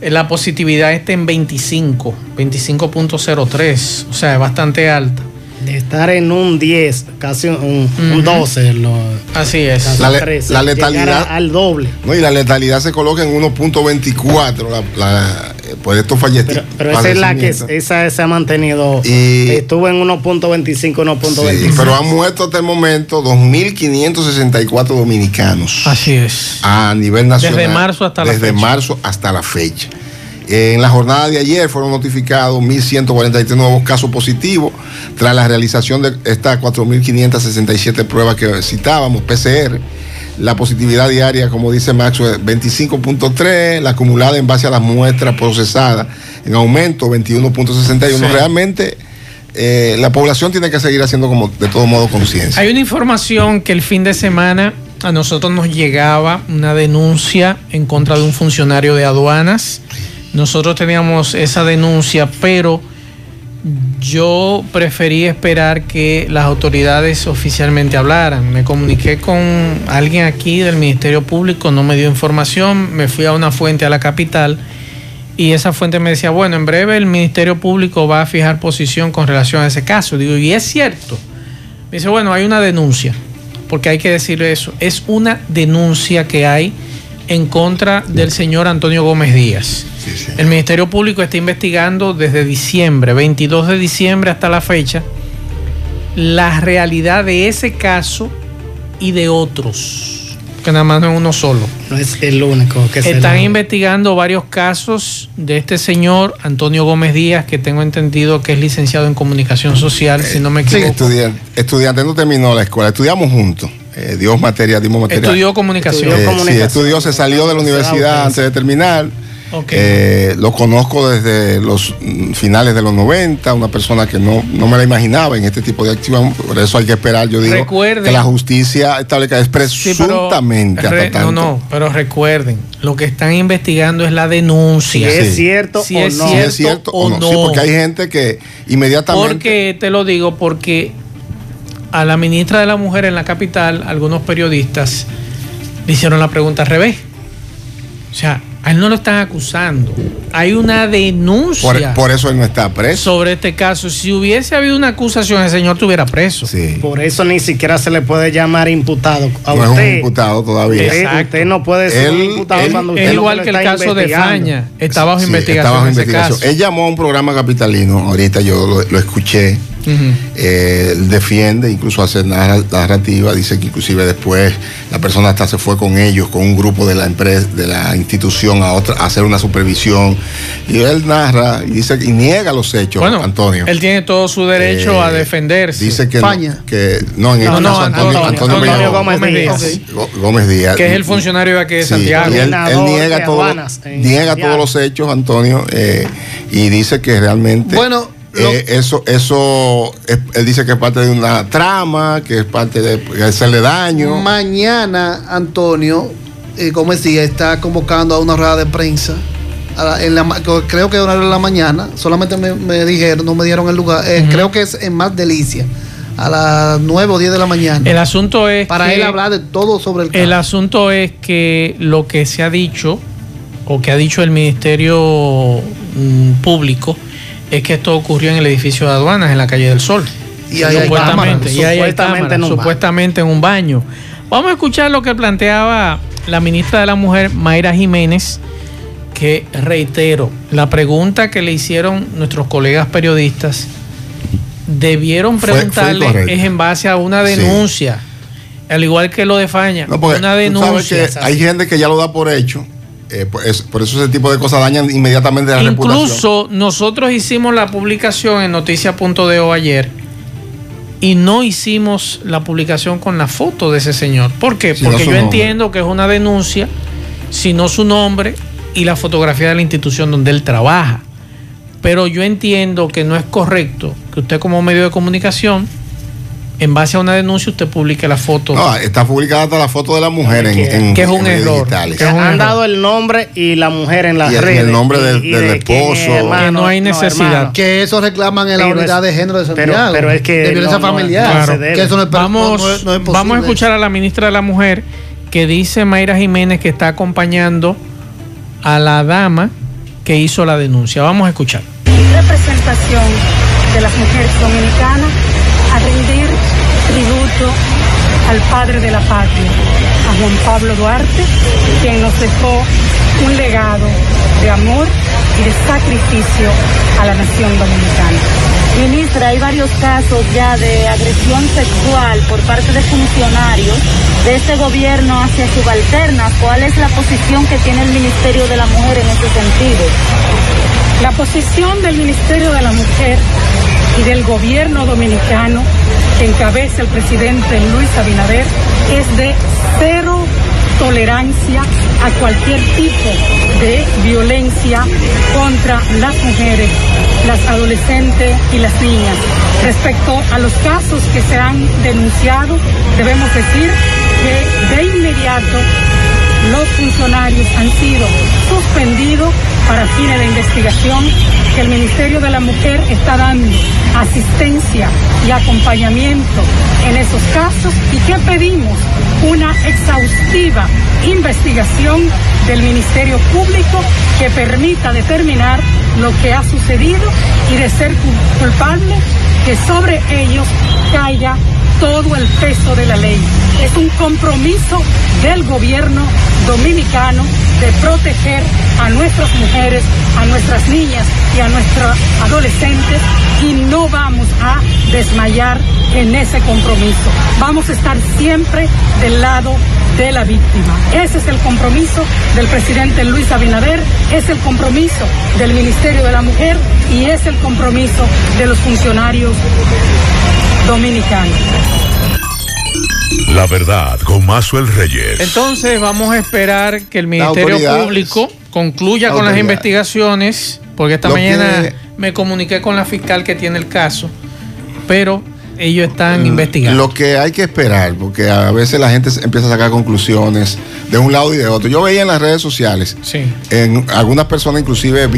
Eh, La positividad está en 25, 25.03, o sea, es bastante alta. De estar en un 10, casi un, un Ujú. 12. Lo, Así es. La le- 13, la llegar letalidad- a- al doble. No, y la letalidad se coloca en 1.24 la, la- por estos fallecidos. Pero esa es la que esa se ha mantenido. Y- estuvo en 1.25, 1.25. Sí, pero han muerto hasta el momento 2.564 dominicanos. Así es. A nivel nacional. Desde marzo hasta la Desde fecha. marzo hasta la fecha. En la jornada de ayer fueron notificados 1.143 nuevos casos positivos tras la realización de estas 4.567 pruebas que citábamos, PCR. La positividad diaria, como dice Maxwell, 25.3, la acumulada en base a las muestras procesadas en aumento 21.61. Sí. Realmente eh, la población tiene que seguir haciendo como de todo modo conciencia. Hay una información que el fin de semana a nosotros nos llegaba una denuncia en contra de un funcionario de aduanas. Nosotros teníamos esa denuncia, pero Yo preferí esperar que las autoridades oficialmente hablaran. Me comuniqué con alguien aquí del Ministerio Público, no me dio información, me fui a una fuente a la capital y esa fuente me decía, bueno, en breve el Ministerio Público va a fijar posición con relación a ese caso. Digo, y es cierto. Me dice, bueno, hay una denuncia, porque hay que decir eso, es una denuncia que hay en contra del señor Antonio Gómez Díaz. El Ministerio Público está investigando desde diciembre, 22 de diciembre hasta la fecha, la realidad de ese caso y de otros, que nada más no es uno solo. No es el único que se Están investigando varios casos de este señor Antonio Gómez Díaz, que tengo entendido que es licenciado en comunicación social, si no me Sí, equivoco. estudiante, estudiante no terminó la escuela, estudiamos juntos. Eh, Dios materia, dimos materia. Estudió comunicación. Eh, Estudió sí, estudió, se salió de la universidad antes de terminar. Eh, lo conozco desde los mm, finales de los 90, una persona que no, no me la imaginaba en este tipo de acción, por eso hay que esperar, yo digo, Recuerden- que la justicia establezca es Sí, pero presuntamente hasta re- no, tanto. no, pero recuerden, lo que están investigando es la denuncia. Si es cierto Si o es no. Si es cierto o no. Sí, porque hay gente que inmediatamente Porque te lo digo, porque a la ministra de la Mujer en la capital, algunos periodistas le hicieron la pregunta al revés. O sea, a él no lo están acusando. Hay una denuncia por, por eso él no está preso. sobre este caso. Si hubiese habido una acusación, el señor estuviera preso. Por eso ni siquiera se le puede llamar imputado. A No es un imputado todavía. Usted, usted no puede ser un Él- imputado él- cuando Es usted lo igual que el está caso de investigando. Faña. Está bajo Sí, investigación. está bajo ese investigación. caso. Él llamó a un programa capitalino, ahorita yo lo, lo escuché. Eh, defiende, incluso hace narra- narrativa, dice que inclusive después la persona hasta se fue con ellos, con un grupo de la empresa, de la institución a otra, a hacer una supervisión. Y él narra y dice y niega los hechos, Bueno, Antonio. Él tiene todo su derecho Eh, a defenderse. Dice que Faña. no, que no en este No, no, caso Antonio, Antonio, Antonio. Gómez Díaz. Gó- Gómez Díaz. Que es el funcionario de aquí de Sí, Santiago. y él, él niega, todo- niega Santiago. todos los hechos, Antonio, eh, y dice que realmente Bueno, eh, eso, eso, es- él dice que es parte de una trama, que es parte de hacerle daño. Mañana, Antonio, eh, como decía, está convocando a una rueda de prensa. a la- en la creo que a una hora de la mañana. Solamente me, me dijeron, no me dieron el lugar. Eh, Creo que es en Más Delicia. A las 9 o 10 de la mañana. El asunto es Para que- él hablar de todo sobre el caso. El asunto es que lo que se ha dicho, o que ha dicho el Ministerio mm, Público, es que esto ocurrió en el edificio de aduanas, en la calle del Sol. Y ahí hay supuestamente, cámaras, y ahí hay supuestamente cámaras, en un baño. supuestamente en un baño. Vamos a escuchar lo que planteaba la ministra de la Mujer, Mayra Jiménez, que reitero, la pregunta que le hicieron nuestros colegas periodistas, debieron Fue- fue preguntarle es en base a una Sí. denuncia. Al igual que lo de Faña, No, una tú sabes denuncia. que hay gente que ya lo da por hecho. Eh, por, es- por eso ese tipo de cosas dañan inmediatamente la reputación. Incluso nosotros hicimos la publicación en noticia.de ayer y no hicimos la publicación con la foto de ese señor. ¿Por qué? Porque yo nombre. entiendo que es una denuncia, sino su nombre y la fotografía de la institución donde él trabaja. Pero yo entiendo que no es correcto que usted como medio de comunicación, en base a una denuncia, usted publique la foto. No, está publicada hasta la foto de la mujer en, en- que es un en error. digitales. Que es un Han error. dado el nombre y la mujer en las Y y el redes. nombre del- y del de esposo. hermano, Que no hay necesidad. hermano. Que eso reclaman en la Pero unidad es- de género de pero- Santiago. pero es que de violencia no- no- familiar. no debe. que eso no es, vamos, no- no es- no vamos a escuchar a la ministra de la Mujer que dice Mayra Jiménez que está acompañando a la dama que hizo la denuncia. Vamos a escuchar. representación de las mujeres dominicanas al padre de la patria, a Juan Pablo Duarte, quien nos dejó un legado de amor y de sacrificio a la nación dominicana. Ministra, hay varios casos ya de agresión sexual por parte de funcionarios de este gobierno hacia subalternas. ¿Cuál es la posición que tiene el Ministerio de la Mujer en ese sentido? La posición del Ministerio de la Mujer y del gobierno dominicano que encabeza el presidente Luis Abinader es de cero tolerancia a cualquier tipo de violencia contra las mujeres, las adolescentes y las niñas. Respecto a los casos que se han denunciado, debemos decir que de inmediato los funcionarios han sido suspendidos para fines de investigación, que el Ministerio de la Mujer está dando asistencia y acompañamiento en esos casos y que pedimos una exhaustiva investigación del Ministerio Público que permita determinar lo que ha sucedido y de ser cul- culpable que sobre ellos caiga todo el peso de la ley. Es un compromiso del gobierno dominicano de proteger a nuestras mujeres, a nuestras niñas y a nuestros adolescentes y no vamos a desmayar en ese compromiso. Vamos a estar siempre del lado de la víctima. Ese es el compromiso del presidente Luis Abinader, es el compromiso del Ministerio de la Mujer y es el compromiso de los funcionarios dominicanos. La verdad con Mazuel Reyes. Entonces vamos a esperar que el Ministerio. Público concluya La con las investigaciones, porque esta Lo mañana que- me comuniqué con la fiscal que tiene el caso, pero ellos están investigando. Lo que hay que esperar, porque a veces la gente empieza a sacar conclusiones de un lado y de otro. Yo veía en las redes sociales, en algunas personas inclusive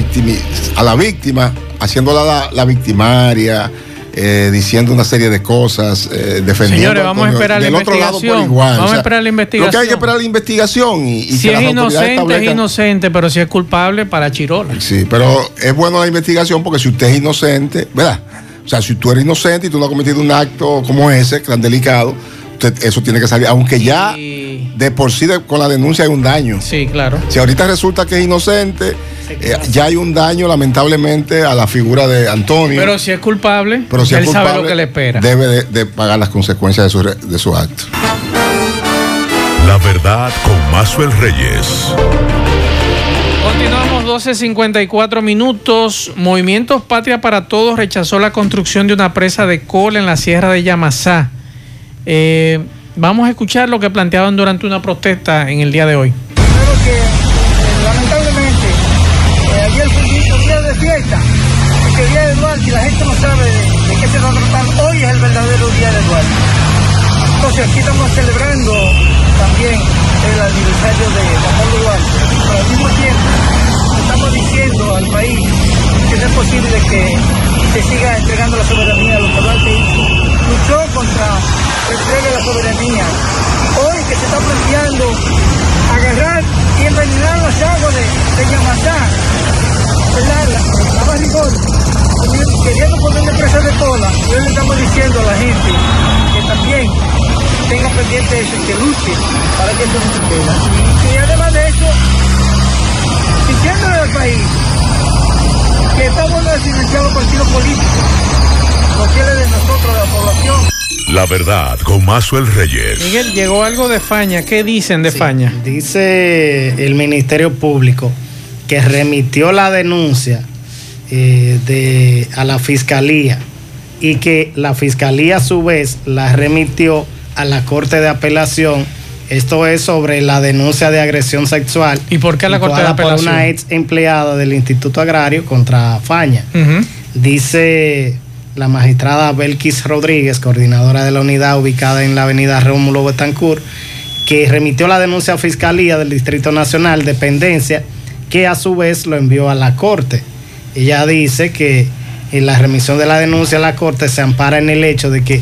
a la víctima, haciéndola la, la victimaria, eh, diciendo una serie de cosas, eh, defendiendo. Señores, vamos a esperar la del otro lado por investigación. igual. Vamos O sea, a esperar la Lo que hay investigación. que esperar es la investigación y, y si es inocente, es inocente, pero si es culpable, para Chirola. Sí, pero es bueno la investigación porque si usted es inocente, ¿verdad? O sea, si tú eres inocente y tú no has cometido un acto como ese, tan delicado, eso tiene que salir, aunque ya de por sí de- con la denuncia hay un daño. Sí, claro. Si ahorita resulta que es inocente, eh, ya hay un daño lamentablemente a la figura de Antonio. Pero si es culpable, Pero si es él sabe lo que le espera. Debe de, de pagar las consecuencias de su, de su acto. La verdad con Mazuel Reyes. Continuamos 12.54 minutos. Movimientos Patria para Todos rechazó la construcción de una presa de cola en la sierra de Yamasá. Eh, vamos a escuchar lo que planteaban durante una protesta en el día de hoy. Que eh, lamentablemente eh, ayer fue un día- de fiesta, el día de Duarte la gente no sabe de, de qué se va a tratar. Hoy es el verdadero día de Duarte. Entonces aquí estamos celebrando también el aniversario de Juan Duarte, pero al mismo tiempo estamos diciendo al país que no es posible que se siga entregando la soberanía a lo que Duarte. Luchó contra de la soberanía. Hoy que se está planteando agarrar y envenenar las aguas de, de Yamatá. La, poniendo- queriendo ponerle presa de y hoy le estamos diciendo a la gente que también tenga pendiente eso, que luche para que eso no suceda. Y, además de eso, diciéndole al país que estamos financiados partidos políticos, lo quiere de nosotros, de la población. La verdad con Mazuel Reyes. Miguel, llegó algo de Faña. ¿Qué dicen de Faña? Dice el Ministerio Público que remitió la denuncia eh, de, a la Fiscalía y que la Fiscalía a su vez la remitió a la Corte de Apelación. Esto es sobre la denuncia de agresión sexual. ¿Y por qué la Corte de incoada por Apelación? una ex empleada del Instituto Agrario contra Faña. Dice la magistrada Belkis Rodríguez, coordinadora de la unidad ubicada en la avenida Rómulo Betancourt, que remitió la denuncia a Fiscalía del Distrito Nacional, dependencia, que a su vez lo envió a la Corte. Ella dice que en la remisión de la denuncia a la Corte se ampara en el hecho de que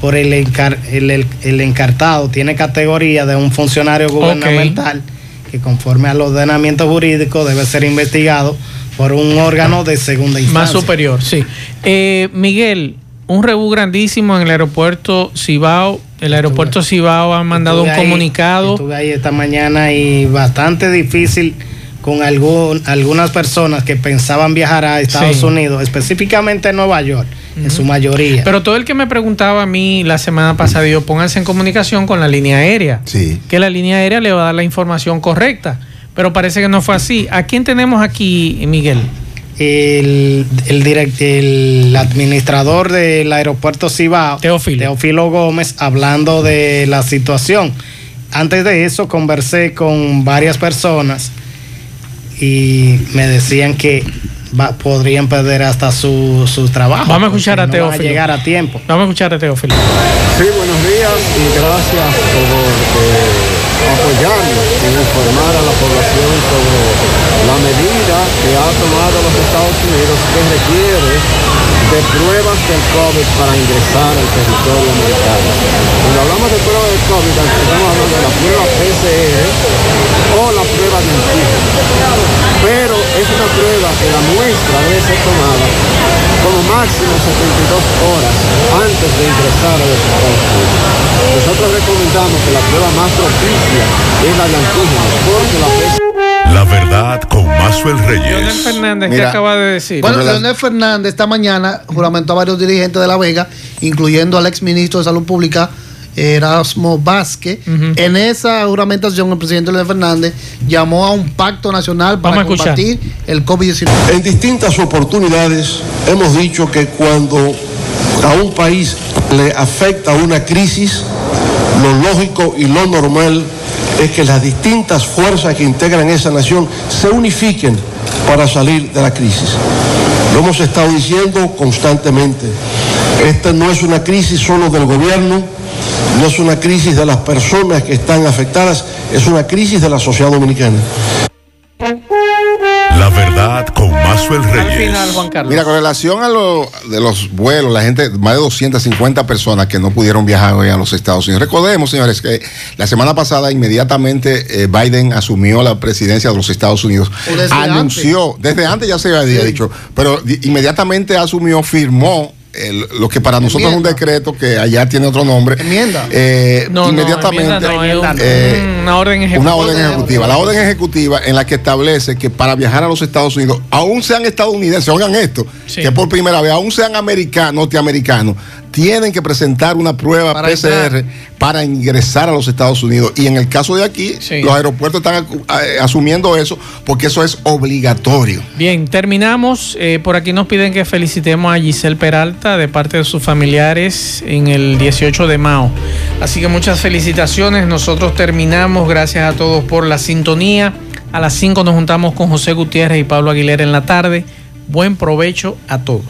por el, encar- el, el- el encartado tiene categoría de un funcionario gubernamental que conforme al ordenamiento jurídico debe ser investigado por un órgano de segunda instancia. Más superior, sí. Eh, Miguel, un rebú grandísimo en el aeropuerto Cibao. El aeropuerto Cibao ha mandado un Estuve ahí- comunicado. Estuve ahí esta mañana y bastante difícil con algún- algunas personas que pensaban viajar a Estados Sí. Unidos, específicamente en Nueva York, en su mayoría. Pero todo el que me preguntaba a mí la semana pasada, digo, pónganse en comunicación con la línea aérea. Sí. Que la línea aérea le va a dar la información correcta. Pero parece que no fue así. ¿A quién tenemos aquí, Miguel? el, el, direct- el administrador del aeropuerto Cibao, Teófilo. Gómez, hablando de la situación. Antes de eso conversé con varias personas y me decían que va- podrían perder hasta su, su trabajo. Vamos a escuchar a no Teófilo. llegar a tiempo. Vamos a escuchar a Teófilo. Sí, buenos días y gracias por eh, apoyarnos en informar a la población sobre la medida que ha tomado los Estados Unidos que requiere de pruebas del COVID para ingresar al territorio americano. Cuando hablamos de pruebas del COVID, estamos hablando de la prueba PCR o la prueba de antígeno. Pero es una prueba que la muestra debe ser tomada como máximo 72 horas antes de ingresar a los Estados. Nosotros recomendamos que la prueba más propicia la verdad con Leonel Reyes. Fernández, ¿qué Mira, acaba de decir? Bueno, Leonel Fernández esta mañana juramentó a varios dirigentes de La Vega, incluyendo al exministro de Salud Pública, Erasmo Vázquez. En esa juramentación, el presidente Leonel Fernández llamó a un pacto nacional para combatir el COVID-19. En distintas oportunidades hemos dicho que cuando a un país le afecta una crisis, lo lógico y lo normal es que las distintas fuerzas que integran esa nación se unifiquen para salir de la crisis. Lo hemos estado diciendo constantemente. Esta no es una crisis solo del gobierno, no es una crisis de las personas que están afectadas, es una crisis de la sociedad dominicana. La verdad con Maxwell Reyes. Mira, con relación a lo de los vuelos, la gente, más de 250 personas que no pudieron viajar hoy a los Estados Unidos. Recordemos, señores, que la semana pasada inmediatamente eh, Biden asumió la presidencia de los Estados Unidos. Desde Anunció, desde antes ya se había dicho, pero di- inmediatamente asumió, firmó el- lo que para nosotros es un decreto que allá tiene otro nombre. Enmienda. Eh, No, no, inmediatamente. enmienda no, eh, una orden ejecutiva. una orden ejecutiva. La orden ejecutiva en la que establece que para viajar a los Estados Unidos, aún sean estadounidenses, oigan esto, que por primera vez, aún sean americanos, norteamericanos, tienen que presentar una prueba Para PCR para ingresar a los Estados Unidos. Y en el caso de aquí, los aeropuertos están eh, asumiendo eso porque eso es obligatorio. Bien, terminamos. Eh, por aquí nos piden que felicitemos a Giselle Peralta de parte de sus familiares en el 18 de Mao. Así que muchas felicitaciones. Nosotros terminamos. Gracias a todos por la sintonía. A las 5 nos juntamos con José Gutiérrez y Pablo Aguilera en la tarde. Buen provecho a todos.